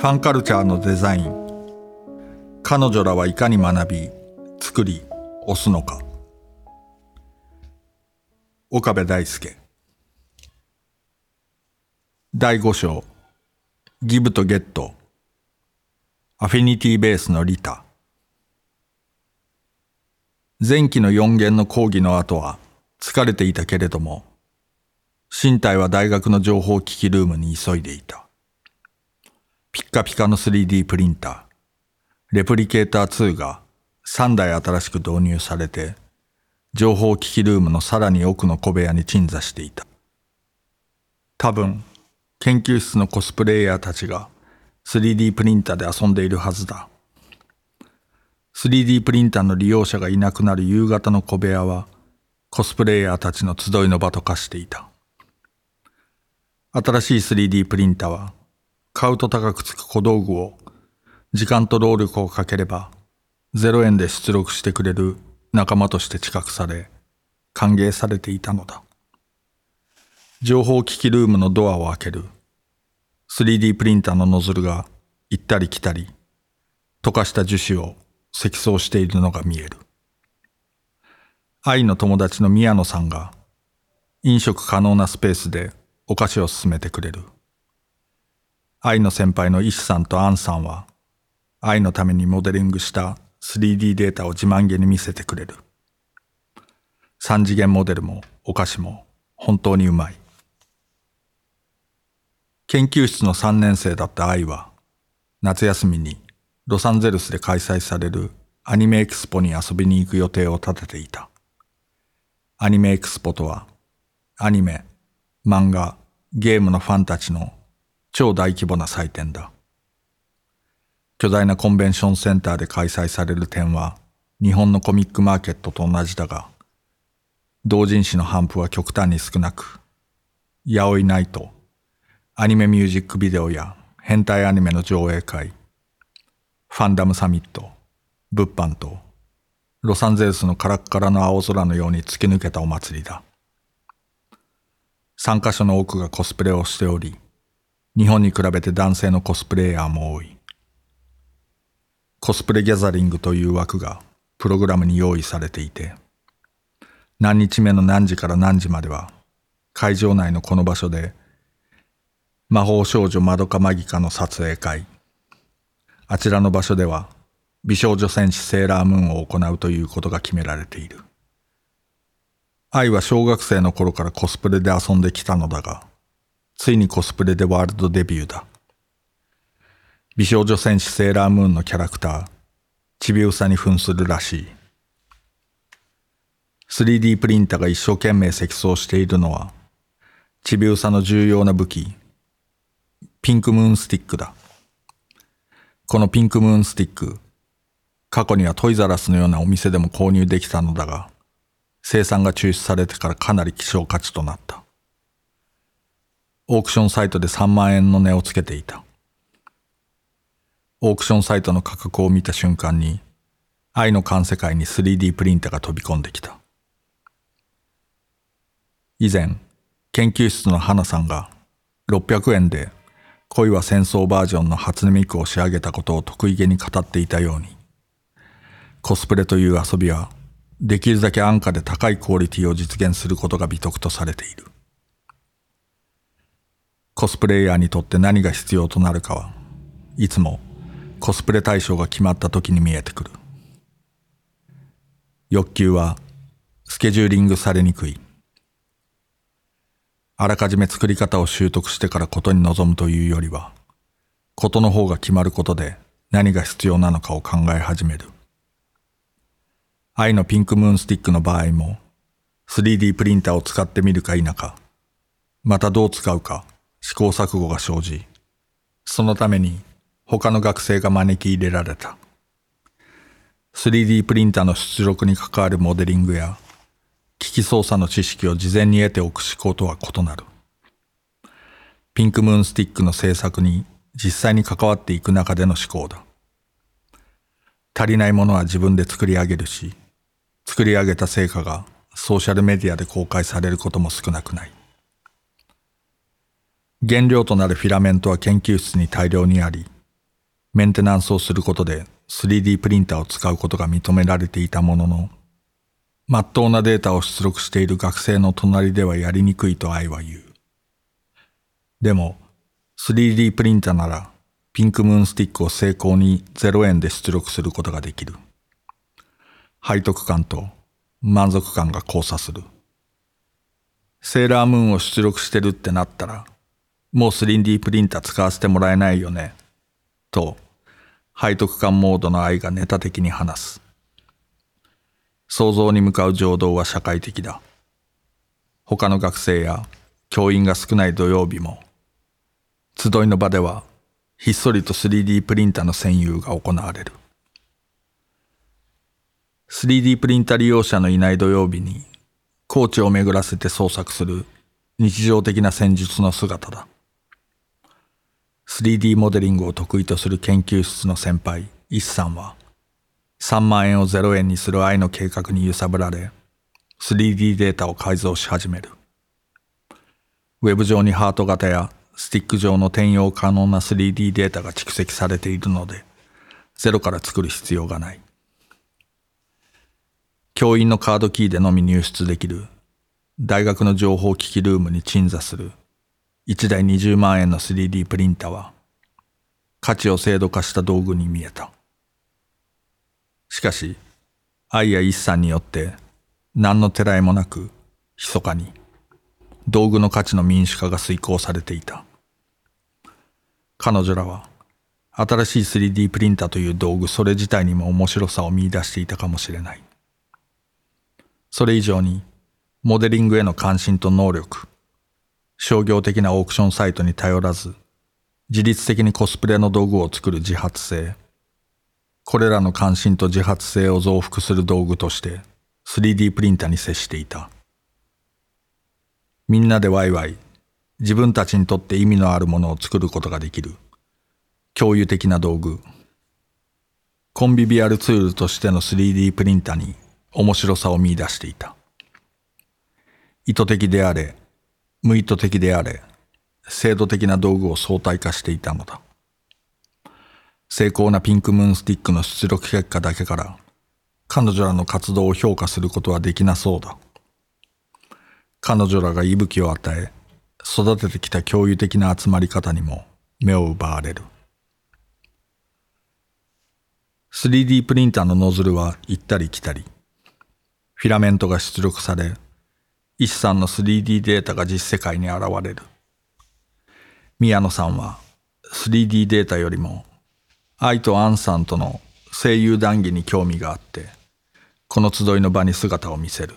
ファンカルチャーのデザイン。彼女らはいかに学び作り押すのか。岡部大輔。第5章。ギブとゲット。アフィニティベースの利他前期の4弦の講義の後は疲れていたけれども身体は大学の情報機器ルームに急いでいた。ピッカピカの 3D プリンター。レプリケーター2が3台新しく導入されて情報機器ルームのさらに奥の小部屋に鎮座していた。多分研究室のコスプレイヤーたちが 3D プリンターで遊んでいるはずだ。3D プリンターの利用者がいなくなる夕方の小部屋はコスプレイヤーたちの集いの場と化していた。新しい 3D プリンターは買うと高くつく小道具を時間と労力をかければ0円で出力してくれる仲間として知覚され歓迎されていたのだ。情報機器ルームのドアを開ける。3D プリンターのノズルが行ったり来たり溶かした樹脂を積層しているのが見える。愛の友達の宮野さんが飲食可能なスペースでお菓子を勧めてくれる。愛の先輩の石さんとアンさんは愛のためにモデリングした 3D データを自慢げに見せてくれる。三次元モデルもお菓子も本当にうまい。研究室の3年生だった愛は夏休みにロサンゼルスで開催されるアニメエクスポに遊びに行く予定を立てていた。アニメエクスポとはアニメ漫画ゲームのファンたちの超大規模な祭典だ。巨大なコンベンションセンターで開催される展は日本のコミックマーケットと同じだが、同人誌の頒布は極端に少なく、ヤオイナイト、アニメミュージックビデオや変態アニメの上映会、ファンダムサミット、物販と、ロサンゼルスのカラッカラの青空のように突き抜けたお祭りだ。参加者の多くがコスプレをしており、日本に比べて男性のコスプレイヤーも多い。コスプレギャザリングという枠がプログラムに用意されていて、何日目の何時から何時までは会場内のこの場所で魔法少女まどかマギカの撮影会、あちらの場所では美少女戦士セーラームーンを行うということが決められている。愛は小学生の頃からコスプレで遊んできたのだが、ついにコスプレでワールドデビューだ。美少女戦士セーラームーンのキャラクター、ちびうさに扮するらしい。3D プリンターが一生懸命積層しているのは、ちびうさの重要な武器、ピンクムーンスティックだ。このピンクムーンスティック、過去にはトイザラスのようなお店でも購入できたのだが、生産が中止されてからかなり希少価値となった。オークションサイトで3万円の値をつけていた。オークションサイトの価格を見た瞬間に、愛の観世界に 3D プリンターが飛び込んできた。以前、研究室の花さんが600円で恋は戦争バージョンの初音ミクを仕上げたことを得意げに語っていたように、コスプレという遊びはできるだけ安価で高いクオリティを実現することが美徳とされている。コスプレイヤーにとって何が必要となるかはいつもコスプレ対象が決まった時に見えてくる。欲求はスケジューリングされにくい。あらかじめ作り方を習得してからことに臨むというよりはことの方が決まることで何が必要なのかを考え始める。愛のピンクムーンスティックの場合も 3D プリンターを使ってみるか否かまたどう使うか試行錯誤が生じ、そのために他の学生が招き入れられた。3D プリンターの出力に関わるモデリングや機器操作の知識を事前に得ておく思考とは異なる。ピンクムーンスティックの制作に実際に関わっていく中での思考だ。足りないものは自分で作り上げるし、作り上げた成果がソーシャルメディアで公開されることも少なくない。原料となるフィラメントは研究室に大量にあり、メンテナンスをすることで 3D プリンターを使うことが認められていたものの、まっとうなデータを出力している学生の隣ではやりにくいと愛は言う。でも、3D プリンターならピンクムーンスティックを成功に0円で出力することができる。背徳感と満足感が交差する。セーラームーンを出力してるってなったら、もう 3D プリンター使わせてもらえないよね。と、背徳感モードの愛がネタ的に話す。想像に向かう情動は社会的だ。他の学生や教員が少ない土曜日も、集いの場ではひっそりと 3D プリンターの占有が行われる。3D プリンター利用者のいない土曜日に、コーチを巡らせて創作する日常的な戦術の姿だ。3D モデリングを得意とする研究室の先輩、イさんは、3万円を0円にする愛の計画に揺さぶられ、3D データを改造し始める。ウェブ上にハート型やスティック上の転用可能な 3D データが蓄積されているので、ゼロから作る必要がない。教員のカードキーでのみ入出できる、大学の情報機器ルームに鎮座する1台20万円の 3D プリンターは価値を制度化した道具に見えた。しかし、愛や一さんによって何のてらいもなく密かに道具の価値の民主化が遂行されていた。彼女らは新しい 3D プリンターという道具それ自体にも面白さを見出していたかもしれない。それ以上にモデリングへの関心と能力、商業的なオークションサイトに頼らず、自律的にコスプレの道具を作る自発性。これらの関心と自発性を増幅する道具として 3D プリンターに接していた。みんなでワイワイ、自分たちにとって意味のあるものを作ることができる。共有的な道具。コンビビアルツールとしての 3D プリンターに面白さを見出していた。意図的であれ、無意図的であれ、制度的な道具を相対化していたのだ。成功なピンクムーンスティックの出力結果だけから、彼女らの活動を評価することはできなそうだ。彼女らが息吹を与え、育ててきた共有的な集まり方にも目を奪われる。3D プリンターのノズルは行ったり来たり、フィラメントが出力され、一さんの 3D データが実世界に現れる。宮野さんは 3D データよりも愛とアンさんとの声優談義に興味があって、この集いの場に姿を見せる。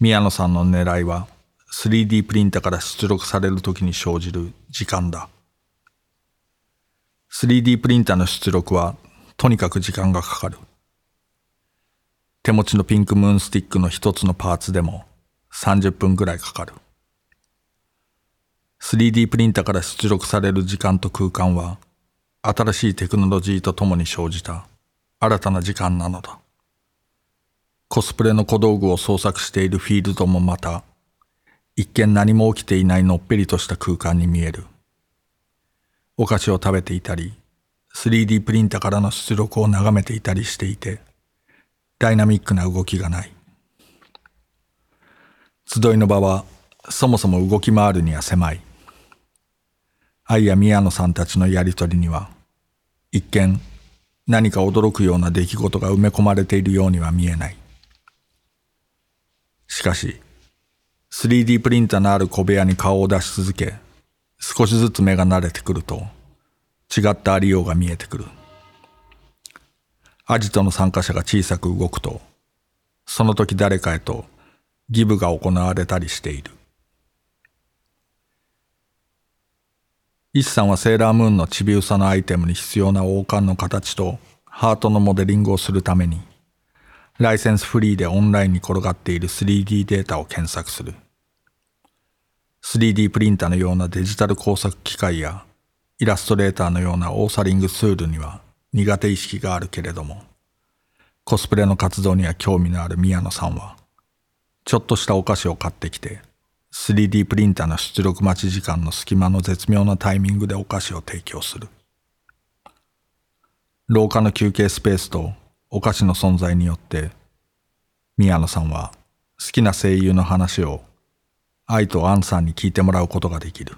宮野さんの狙いは 3D プリンターから出力される時に生じる時間だ。3D プリンターの出力はとにかく時間がかかる。手持ちのピンクムーンスティックの一つのパーツでも30分ぐらいかかる。3D プリンターから出力される時間と空間は新しいテクノロジーとともに生じた新たな時間なのだ。コスプレの小道具を創作しているフィールドもまた一見何も起きていないのっぺりとした空間に見える。お菓子を食べていたり、3D プリンターからの出力を眺めていたりしていて、ダイナミックな動きがない。集いの場はそもそも動き回るには狭い。愛や宮野さんたちのやりとりには、一見何か驚くような出来事が埋め込まれているようには見えない。しかし、3D プリンターのある小部屋に顔を出し続け、少しずつ目が慣れてくると、違ったありようが見えてくる。アジトの参加者が小さく動くと、その時誰かへとギブが行われたりしている。イスさんはセーラームーンのちびうさのアイテムに必要な王冠の形とハートのモデリングをするために、ライセンスフリーでオンラインに転がっている 3D データを検索する。3D プリンターのようなデジタル工作機械やイラストレーターのようなオーサリングツールには苦手意識があるけれども、コスプレの活動には興味のある宮野さんは、ちょっとしたお菓子を買ってきて、3D プリンターの出力待ち時間の隙間の絶妙なタイミングでお菓子を提供する。廊下の休憩スペースとお菓子の存在によって宮野さんは好きな声優の話を愛とアンさんに聞いてもらうことができる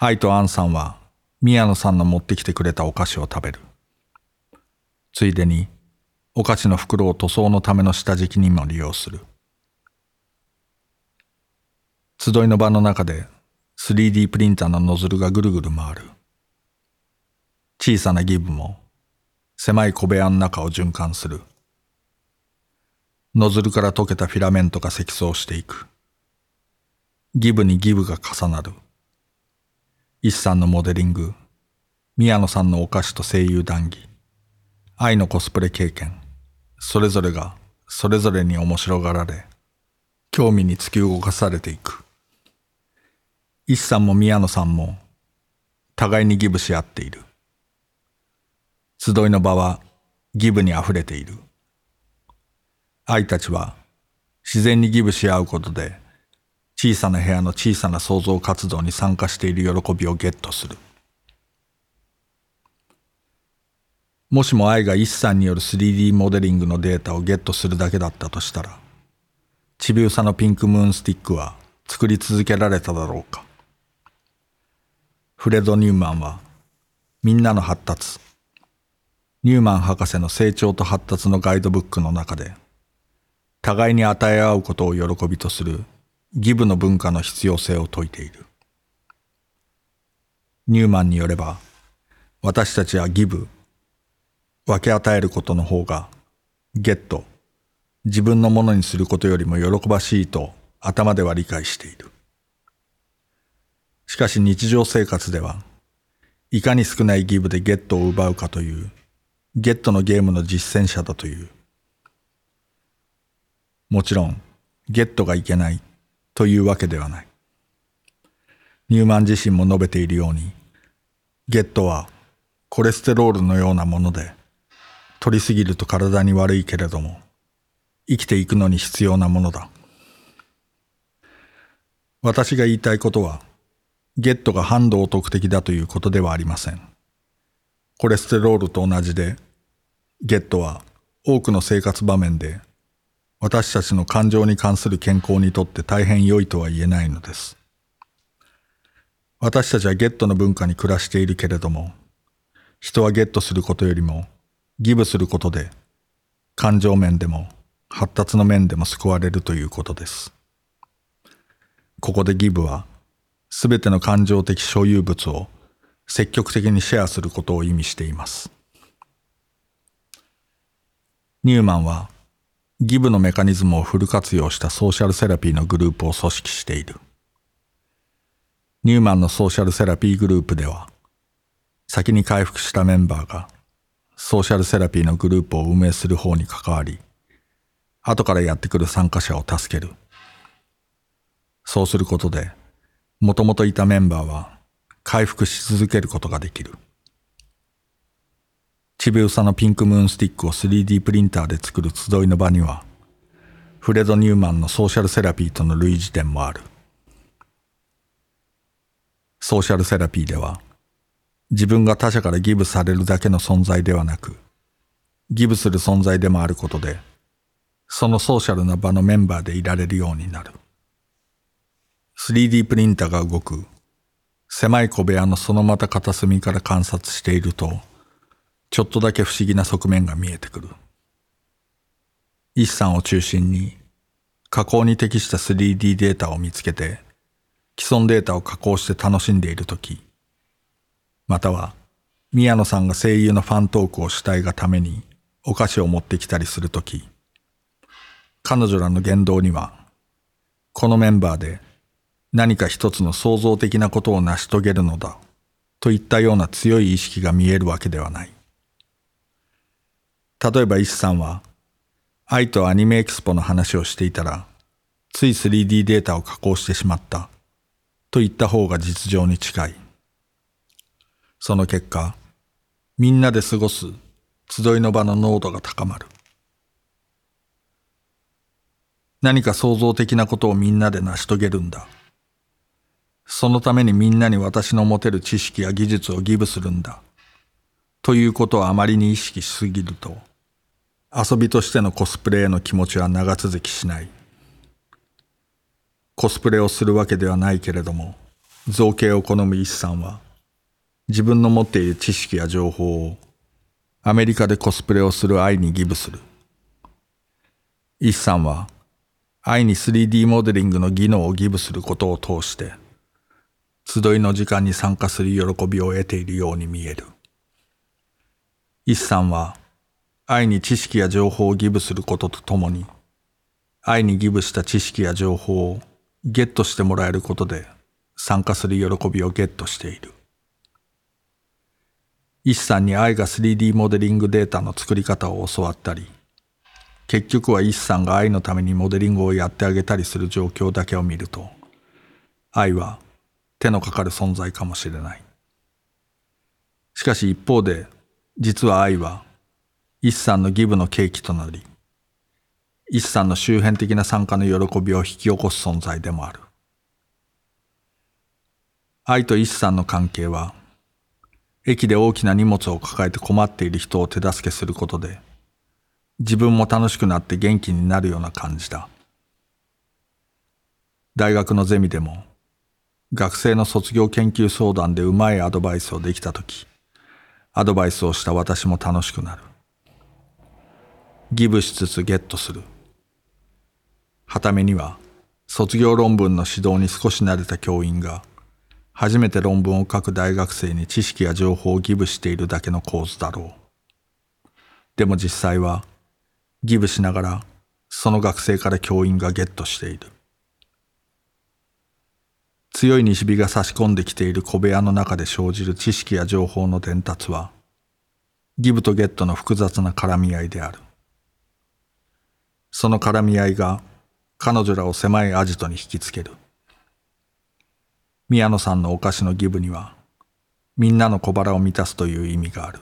愛とアンさんは宮野さんの持ってきてくれたお菓子を食べる。ついでにお菓子の袋を塗装のための下敷きにも利用する。集いの場の中で 3D プリンターのノズルがぐるぐる回る。小さなギブも狭い小部屋の中を循環する。ノズルから溶けたフィラメントが積層していく。ギブにギブが重なる。一さんのモデリング。宮野さんのお菓子と声優談義。愛のコスプレ経験。それぞれがそれぞれに面白がられ興味に突き動かされていく。一さんも宮野さんも互いにギブし合っている。集いの場はギブにあふれている。愛たちは自然にギブし合うことで小さな部屋の小さな創造活動に参加している喜びをゲットする。もしも愛が一さんによる 3D モデリングのデータをゲットするだけだったとしたらちびうさのピンクムーンスティックは作り続けられただろうか。フレド・ニューマンはみんなの発達ニューマン博士の成長と発達のガイドブックの中で互いに与え合うことを喜びとするギブの文化の必要性を説いている。ニューマンによれば私たちはギブ分け与えることの方がゲット自分のものにすることよりも喜ばしいと頭では理解している。しかし日常生活ではいかに少ないギブでゲットを奪うかというゲットのゲームの実践者だという。もちろんゲットがいけないというわけではない。ニューマン自身も述べているようにゲットはコレステロールのようなもので取りすぎると体に悪いけれども生きていくのに必要なものだ。私が言いたいことはゲットが反道徳的だということではありません。コレステロールと同じでゲットは多くの生活場面で私たちの感情に関する健康にとって大変良いとは言えないのです私たちはゲットの文化に暮らしているけれども人はゲットすることよりもギブすることで感情面でも発達の面でも救われるということです。ここでギブはすべての感情的所有物を積極的にシェアすることを意味しています。ニューマンはギブのメカニズムをフル活用したソーシャルセラピーのグループを組織している。ニューマンのソーシャルセラピーグループでは先に回復したメンバーがソーシャルセラピーのグループを運営する方に関わり、後からやってくる参加者を助ける。そうすることで、もともといたメンバーは回復し続けることができる。ちびうさのピンクムーンスティックを 3D プリンターで作る集いの場には、フレド・ニューマンのソーシャルセラピーとの類似点もある。ソーシャルセラピーでは、自分が他者からギブされるだけの存在ではなく、ギブする存在でもあることで、そのソーシャルな場のメンバーでいられるようになる。3D プリンターが動く、狭い小部屋のそのまた片隅から観察していると、ちょっとだけ不思議な側面が見えてくる。一さんを中心に、加工に適した 3D データを見つけて、既存データを加工して楽しんでいるとき、または宮野さんが声優のファントークをしたいがためにお菓子を持ってきたりするとき、彼女らの言動には、このメンバーで何か一つの創造的なことを成し遂げるのだといったような強い意識が見えるわけではない。例えば石さんは、愛とアニメエキスポの話をしていたら、つい 3D データを加工してしまったと言った方が実情に近い。その結果、みんなで過ごす集いの場の濃度が高まる。何か創造的なことをみんなで成し遂げるんだ。そのためにみんなに私の持てる知識や技術をギブするんだ。ということをあまりに意識しすぎると遊びとしてのコスプレへの気持ちは長続きしない。コスプレをするわけではないけれども造形を好む一さんは自分の持っている知識や情報をアメリカでコスプレをする愛にギブする。一さんは愛に 3D モデリングの技能をギブすることを通して集いの時間に参加する喜びを得ているように見える。一さんは愛に知識や情報をギブすることとともに愛にギブした知識や情報をゲットしてもらえることで参加する喜びをゲットしている。一さんに愛が 3D モデリングデータの作り方を教わったり、結局は一さんが愛のためにモデリングをやってあげたりする状況だけを見ると、愛は手のかかる存在かもしれない。しかし一方で、実は愛は一さんのギブの契機となり、一さんの周辺的な参加の喜びを引き起こす存在でもある。愛と一さんの関係は、駅で大きな荷物を抱えて困っている人を手助けすることで、自分も楽しくなって元気になるような感じだ。大学のゼミでも、学生の卒業研究相談でうまいアドバイスをできたとき、アドバイスをした私も楽しくなる。ギブしつつゲットする。はためには卒業論文の指導に少し慣れた教員が初めて論文を書く大学生に知識や情報をギブしているだけの構図だろう。でも実際はギブしながらその学生から教員がゲットしている。強い西日が差し込んできている小部屋の中で生じる知識や情報の伝達はギブとゲットの複雑な絡み合いである。その絡み合いが彼女らを狭いアジトに引きつける。宮野さんのお菓子のギブには、みんなの小腹を満たすという意味がある。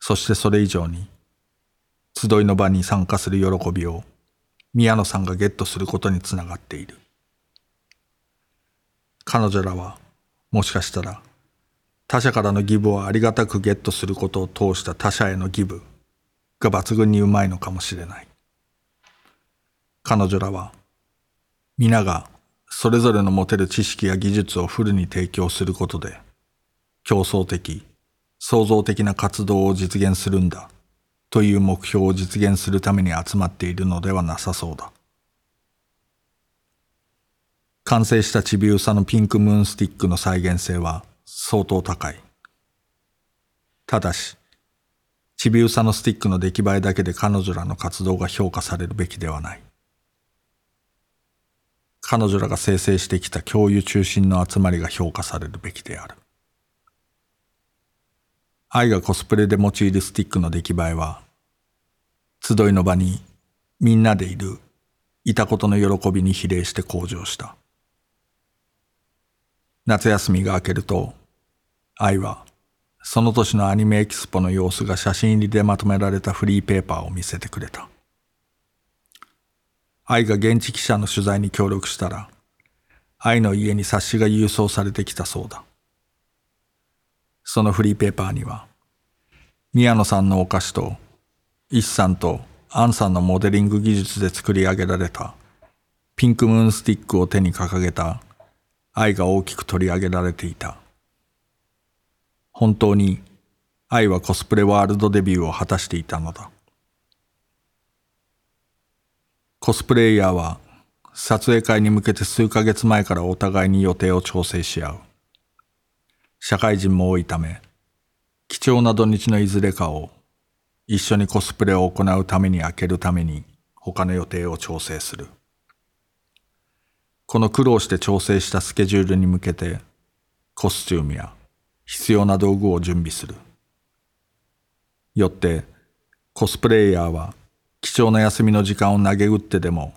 そしてそれ以上に、集いの場に参加する喜びを宮野さんがゲットすることにつながっている。彼女らは、もしかしたら、他者からのギブをありがたくゲットすることを通した他者へのギブが抜群にうまいのかもしれない。彼女らは皆がそれぞれの持てる知識や技術をフルに提供することで競争的創造的な活動を実現するんだという目標を実現するために集まっているのではなさそうだ完成したちびうさのピンクムーンスティックの再現性は相当高いただしちびうさのスティックの出来栄えだけで彼女らの活動が評価されるべきではない彼女らが生成してきた共有中心の集まりが評価されるべきである。愛がコスプレで用いるスティックの出来栄えは、集いの場にみんなでいるいたことの喜びに比例して向上した。夏休みが明けると、愛はその年のアニメエキスポの様子が写真入りでまとめられたフリーペーパーを見せてくれた。愛が現地記者の取材に協力したら、愛の家に冊子が郵送されてきたそうだ。そのフリーペーパーには、宮野さんのお菓子と、一さんとアンさんのモデリング技術で作り上げられた、ピンクムーンスティックを手に掲げた愛が大きく取り上げられていた。本当に愛はコスプレワールドデビューを果たしていたのだ。コスプレイヤーは撮影会に向けて数ヶ月前からお互いに予定を調整し合う。社会人も多いため、貴重な土日のいずれかを一緒にコスプレを行うために開けるために他の予定を調整する。この苦労して調整したスケジュールに向けてコスチュームや必要な道具を準備する。よってコスプレイヤーは貴重な休みの時間を投げ打ってでも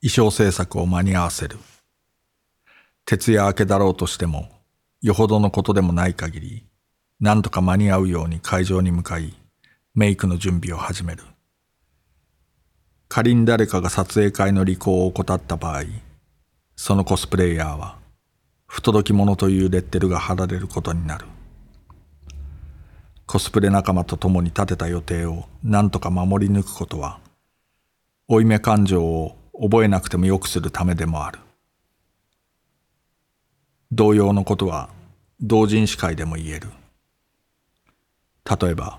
衣装制作を間に合わせる。徹夜明けだろうとしても、よほどのことでもない限り、何とか間に合うように会場に向かい、メイクの準備を始める。仮に誰かが撮影会の履行を怠った場合、そのコスプレイヤーは、不届き者というレッテルが貼られることになる。コスプレ仲間と共に立てた予定を何とか守り抜くことは、負い目感情を覚えなくても良くするためでもある。同様のことは同人誌会でも言える。例えば、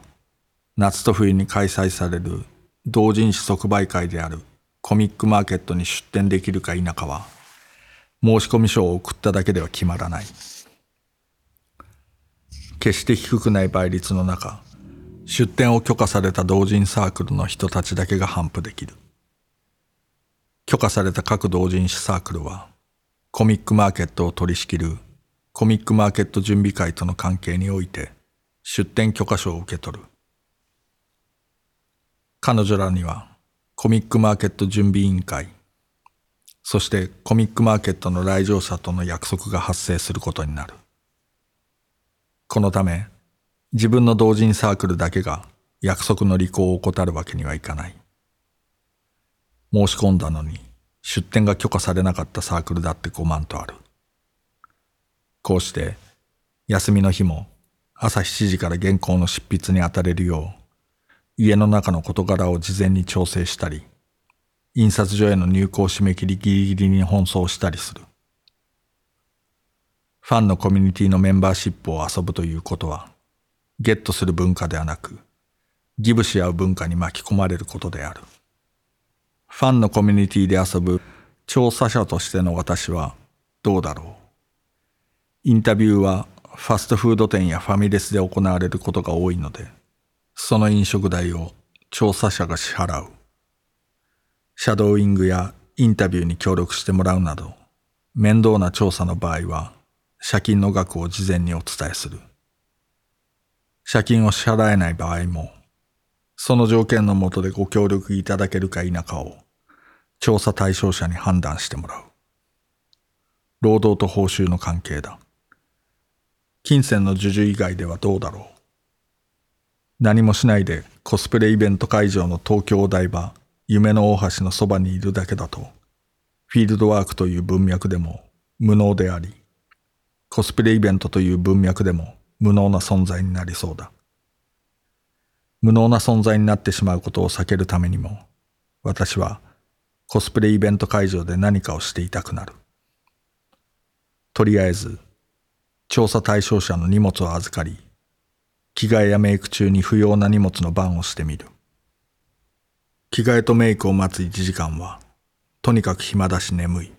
夏と冬に開催される同人誌即売会であるコミックマーケットに出展できるか否かは、申込書を送っただけでは決まらない。決して低くない倍率の中、出展を許可された同人サークルの人たちだけが頒布できる。許可された各同人誌サークルは、コミックマーケットを取り仕切るコミックマーケット準備会との関係において、出展許可書を受け取る。彼女らには、コミックマーケット準備委員会、そしてコミックマーケットの来場者との約束が発生することになる。このため、自分の同人サークルだけが約束の履行を怠るわけにはいかない。申し込んだのに出展が許可されなかったサークルだって5万とある。こうして休みの日も朝7時から原稿の執筆に当たれるよう家の中の事柄を事前に調整したり印刷所への入稿締め切りギリギリに奔走したりする。ファンのコミュニティのメンバーシップを遊ぶということは、ゲットする文化ではなく、ギブし合う文化に巻き込まれることである。ファンのコミュニティで遊ぶ調査者としての私はどうだろう。インタビューはファストフード店やファミレスで行われることが多いので、その飲食代を調査者が支払う。シャドーイングやインタビューに協力してもらうなど、面倒な調査の場合は、借金の額を事前にお伝えする。借金を支払えない場合も、その条件のもとでご協力いただけるか否かを調査対象者に判断してもらう。労働と報酬の関係だ。金銭の授受以外ではどうだろう。何もしないでコスプレイベント会場の東京お台場、夢の大橋のそばにいるだけだと、フィールドワークという文脈でも無能であり、コスプレイベントという文脈でも無能な存在になりそうだ。無能な存在になってしまうことを避けるためにも、私はコスプレイベント会場で何かをしていたくなる。とりあえず、調査対象者の荷物を預かり、着替えやメイク中に不要な荷物の番をしてみる。着替えとメイクを待つ1時間は、とにかく暇だし眠い。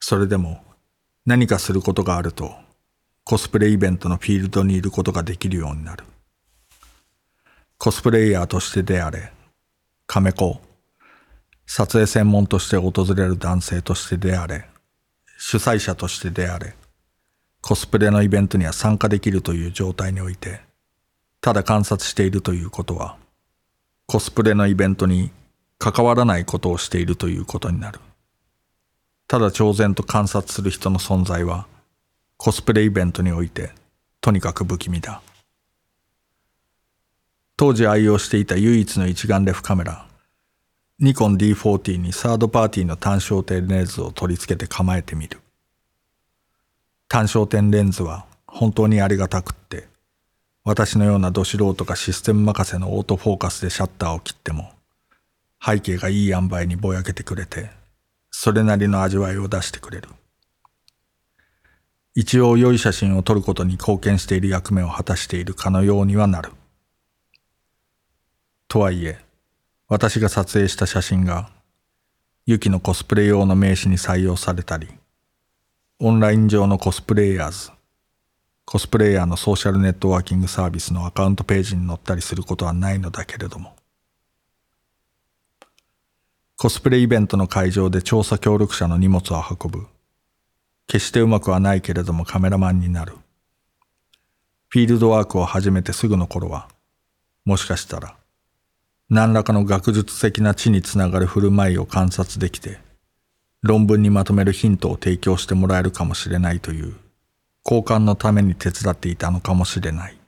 それでも何かすることがあると、コスプレイベントのフィールドにいることができるようになる。コスプレイヤーとしてであれ、カメコ、撮影専門として訪れる男性としてであれ、主催者としてであれ、コスプレのイベントには参加できるという状態において、ただ観察しているということは、コスプレのイベントに関わらないことをしているということになる。ただ超然と観察する人の存在は、コスプレイベントにおいて、とにかく不気味だ。当時愛用していた唯一の一眼レフカメラ、ニコン D40 にサードパーティーの単焦点レンズを取り付けて構えてみる。単焦点レンズは本当にありがたくって、私のようなど素人がシステム任せのオートフォーカスでシャッターを切っても、背景がいい塩梅にぼやけてくれて、それなりの味わいを出してくれる。一応良い写真を撮ることに貢献している役目を果たしているかのようにはなる。とはいえ、私が撮影した写真が、ユキのコスプレ用の名刺に採用されたり、オンライン上のコスプレイヤーズ、コスプレイヤーのソーシャルネットワーキングサービスのアカウントページに載ったりすることはないのだけれども、コスプレイベントの会場で調査協力者の荷物を運ぶ。決してうまくはないけれどもカメラマンになる。フィールドワークを始めてすぐの頃は、もしかしたら、何らかの学術的な知につながる振る舞いを観察できて、論文にまとめるヒントを提供してもらえるかもしれないという交換のために手伝っていたのかもしれない。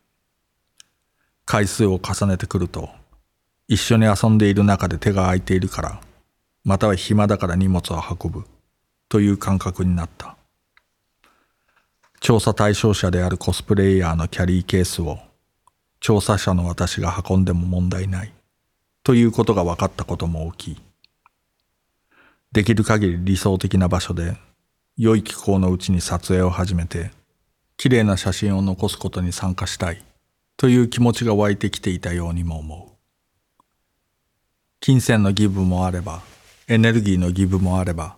回数を重ねてくると、一緒に遊んでいる中で手が空いているから、または暇だから荷物を運ぶという感覚になった。調査対象者であるコスプレイヤーのキャリーケースを調査者の私が運んでも問題ないということが分かったことも大きい。できる限り理想的な場所で良い気候のうちに撮影を始めて綺麗な写真を残すことに参加したいという気持ちが湧いてきていたようにも思う。金銭のギブもあればエネルギーのギブもあれば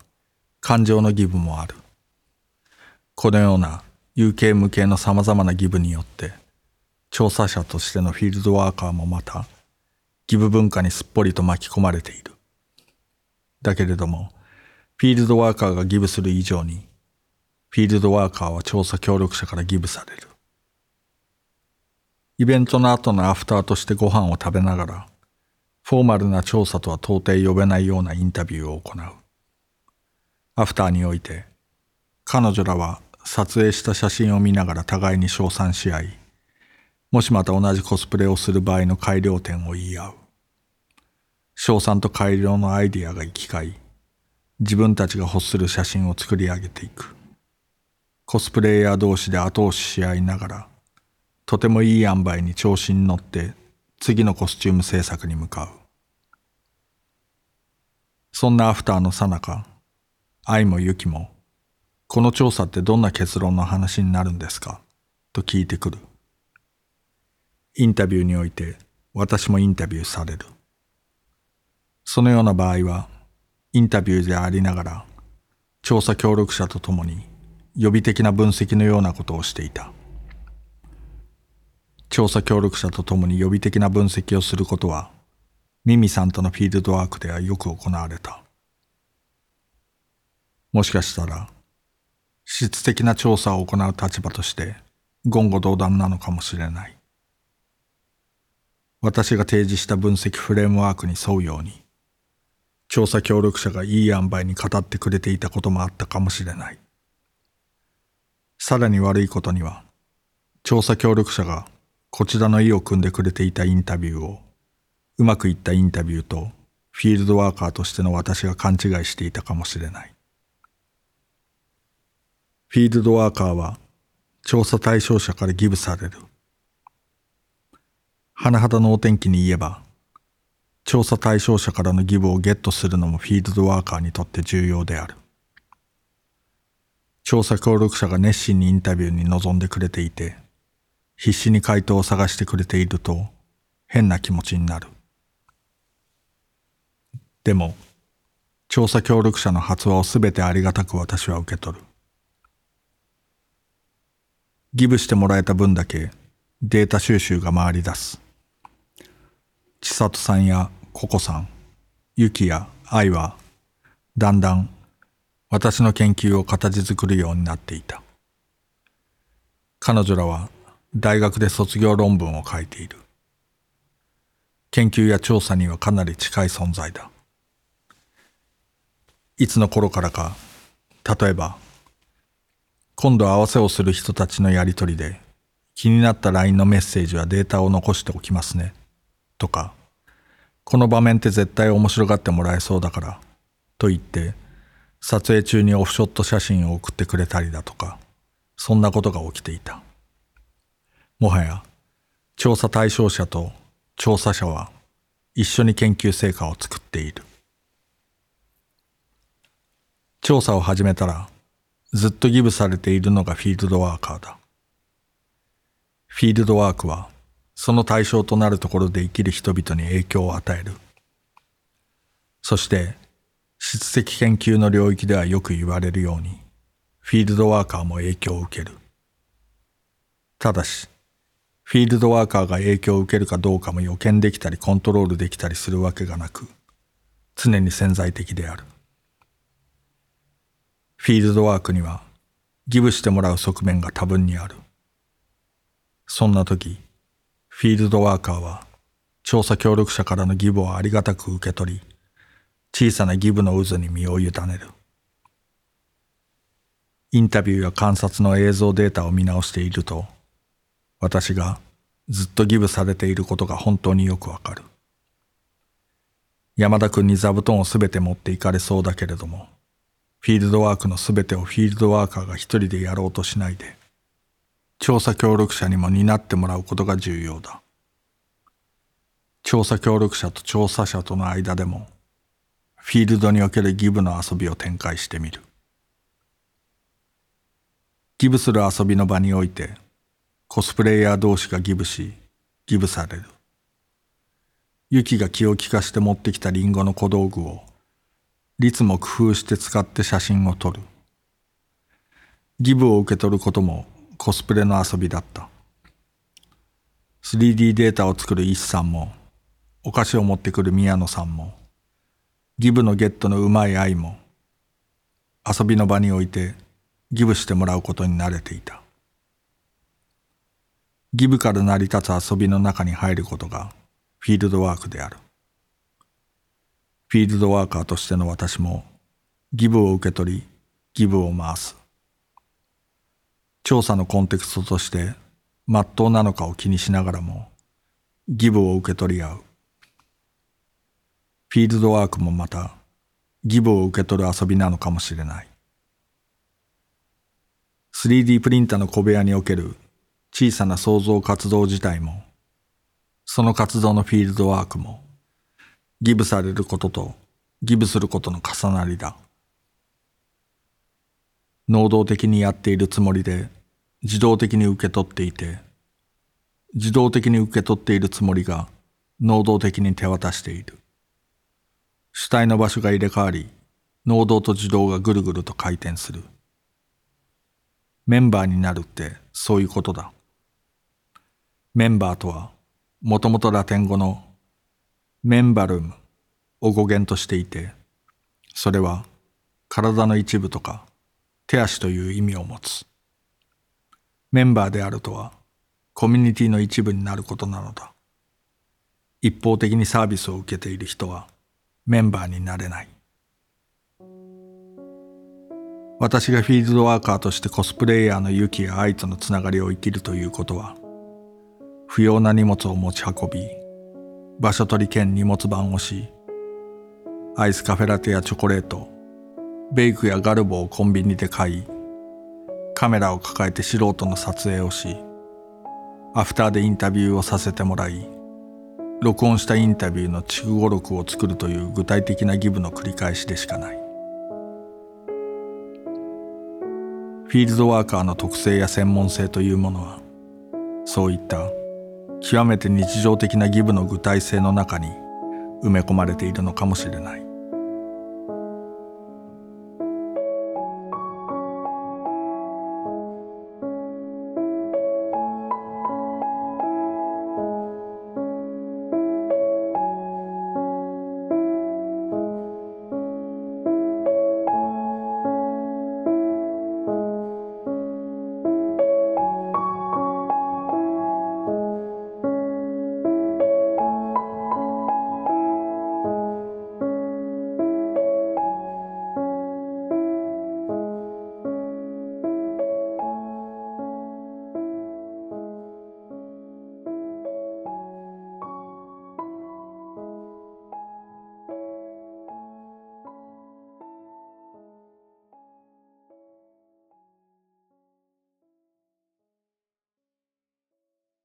感情のギブもある。このような有形無形の様々なギブによって調査者としてのフィールドワーカーもまたギブ文化にすっぽりと巻き込まれている。だけれども、フィールドワーカーがギブする以上に、フィールドワーカーは調査協力者からギブされる。イベントの後のアフターとしてご飯を食べながら、フォーマルな調査とは到底呼べないようなインタビューを行う。アフターにおいて、彼女らは撮影した写真を見ながら互いに称賛し合い、もしまた同じコスプレをする場合の改良点を言い合う。賞賛と改良のアイディアが行き交い、自分たちが欲する写真を作り上げていく。コスプレイヤー同士で後押しし合いながら、とてもいい塩梅に調子に乗って次のコスチューム制作に向かう。そんなアフターのさなか、愛もユキも、この調査ってどんな結論の話になるんですか？と聞いてくる。インタビューにおいて私もインタビューされる。そのような場合は、インタビューでありながら、調査協力者と共に予備的な分析のようなことをしていた。調査協力者と共に予備的な分析をすることは、ミミさんとのフィールドワークではよく行われた。もしかしたら、質的な調査を行う立場として言語道断なのかもしれない。私が提示した分析フレームワークに沿うように、調査協力者がいい塩梅に語ってくれていたこともあったかもしれない。さらに悪いことには、調査協力者がこちらの意を組んでくれていたインタビューを、うまくいったインタビューとフィールドワーカーとしての私が勘違いしていたかもしれない。フィールドワーカーは調査対象者からギブされる。甚だのお天気に言えば、調査対象者からのギブをゲットするのもフィールドワーカーにとって重要である。調査協力者が熱心にインタビューに臨んでくれていて、必死に回答を探してくれていると変な気持ちになる。でも、調査協力者の発話をすべてありがたく私は受け取る。ギブしてもらえた分だけデータ収集が回り出す。千里さんやココさん、ユキや愛は、だんだん私の研究を形作るようになっていた。彼女らは大学で卒業論文を書いている。研究や調査にはかなり近い存在だ。いつの頃からか、例えば、今度合わせをする人たちのやりとりで、気になった LINE のメッセージはデータを残しておきますね。とか、この場面って絶対面白がってもらえそうだから、と言って、撮影中にオフショット写真を送ってくれたりだとか、そんなことが起きていた。もはや、調査対象者と調査者は一緒に研究成果を作っている。調査を始めたら、ずっとギブされているのがフィールドワーカーだ。フィールドワークは、その対象となるところで生きる人々に影響を与える。そして、質的研究の領域ではよく言われるように、フィールドワーカーも影響を受ける。ただし、フィールドワーカーが影響を受けるかどうかも予見できたりコントロールできたりするわけがなく、常に潜在的である。フィールドワークにはギブしてもらう側面が多分にある。そんな時、フィールドワーカーは調査協力者からのギブをありがたく受け取り、小さなギブの渦に身を委ねる。インタビューや観察の映像データを見直していると、私がずっとギブされていることが本当によくわかる。山田君に座布団をすべて持っていかれそうだけれども、フィールドワークのすべてをフィールドワーカーが一人でやろうとしないで、調査協力者にも担ってもらうことが重要だ調査協力者と調査者との間でもフィールドにおけるギブの遊びを展開してみる。ギブする遊びの場においてコスプレイヤー同士がギブしギブされる。ユキが気を利かして持ってきたリンゴの小道具を律も工夫して使って写真を撮る。ギブを受け取ることもコスプレの遊びだった。3D データを作るイスさんもお菓子を持ってくる宮野さんもギブのゲットのうまい愛も遊びの場においてギブしてもらうことに慣れていた。ギブから成り立つ遊びの中に入ることがフィールドワークである。フィールドワーカーとしての私もギブを受け取りギブを回す。調査のコンテクストとして真っ当なのかを気にしながらもギブを受け取り合う。フィールドワークもまたギブを受け取る遊びなのかもしれない。3D プリンターの小部屋における小さな創造活動自体もその活動のフィールドワークもギブされることとギブすることの重なりだ。能動的にやっているつもりで自動的に受け取っていて自動的に受け取っているつもりが能動的に手渡している。主体の場所が入れ替わり能動と自動がぐるぐると回転する。メンバーになるってそういうことだ。メンバーとはもともとラテン語のメンバルムを語源としていてそれは体の一部とか手足という意味を持つ。メンバーであるとはコミュニティの一部になることなのだ。一方的にサービスを受けている人はメンバーになれない。私がフィールドワーカーとしてコスプレイヤーのユキや愛とのつながりを生きるということは不要な荷物を持ち運び場所取り兼荷物番をしアイスカフェラテやチョコレートベイクやガルボをコンビニで買いカメラを抱えて素人の撮影をしアフターでインタビューをさせてもらい録音したインタビューの筑語録を作るという具体的な義務の繰り返しでしかない。フィールドワーカーの特性や専門性というものはそういった極めて日常的な義務の具体性の中に埋め込まれているのかもしれない。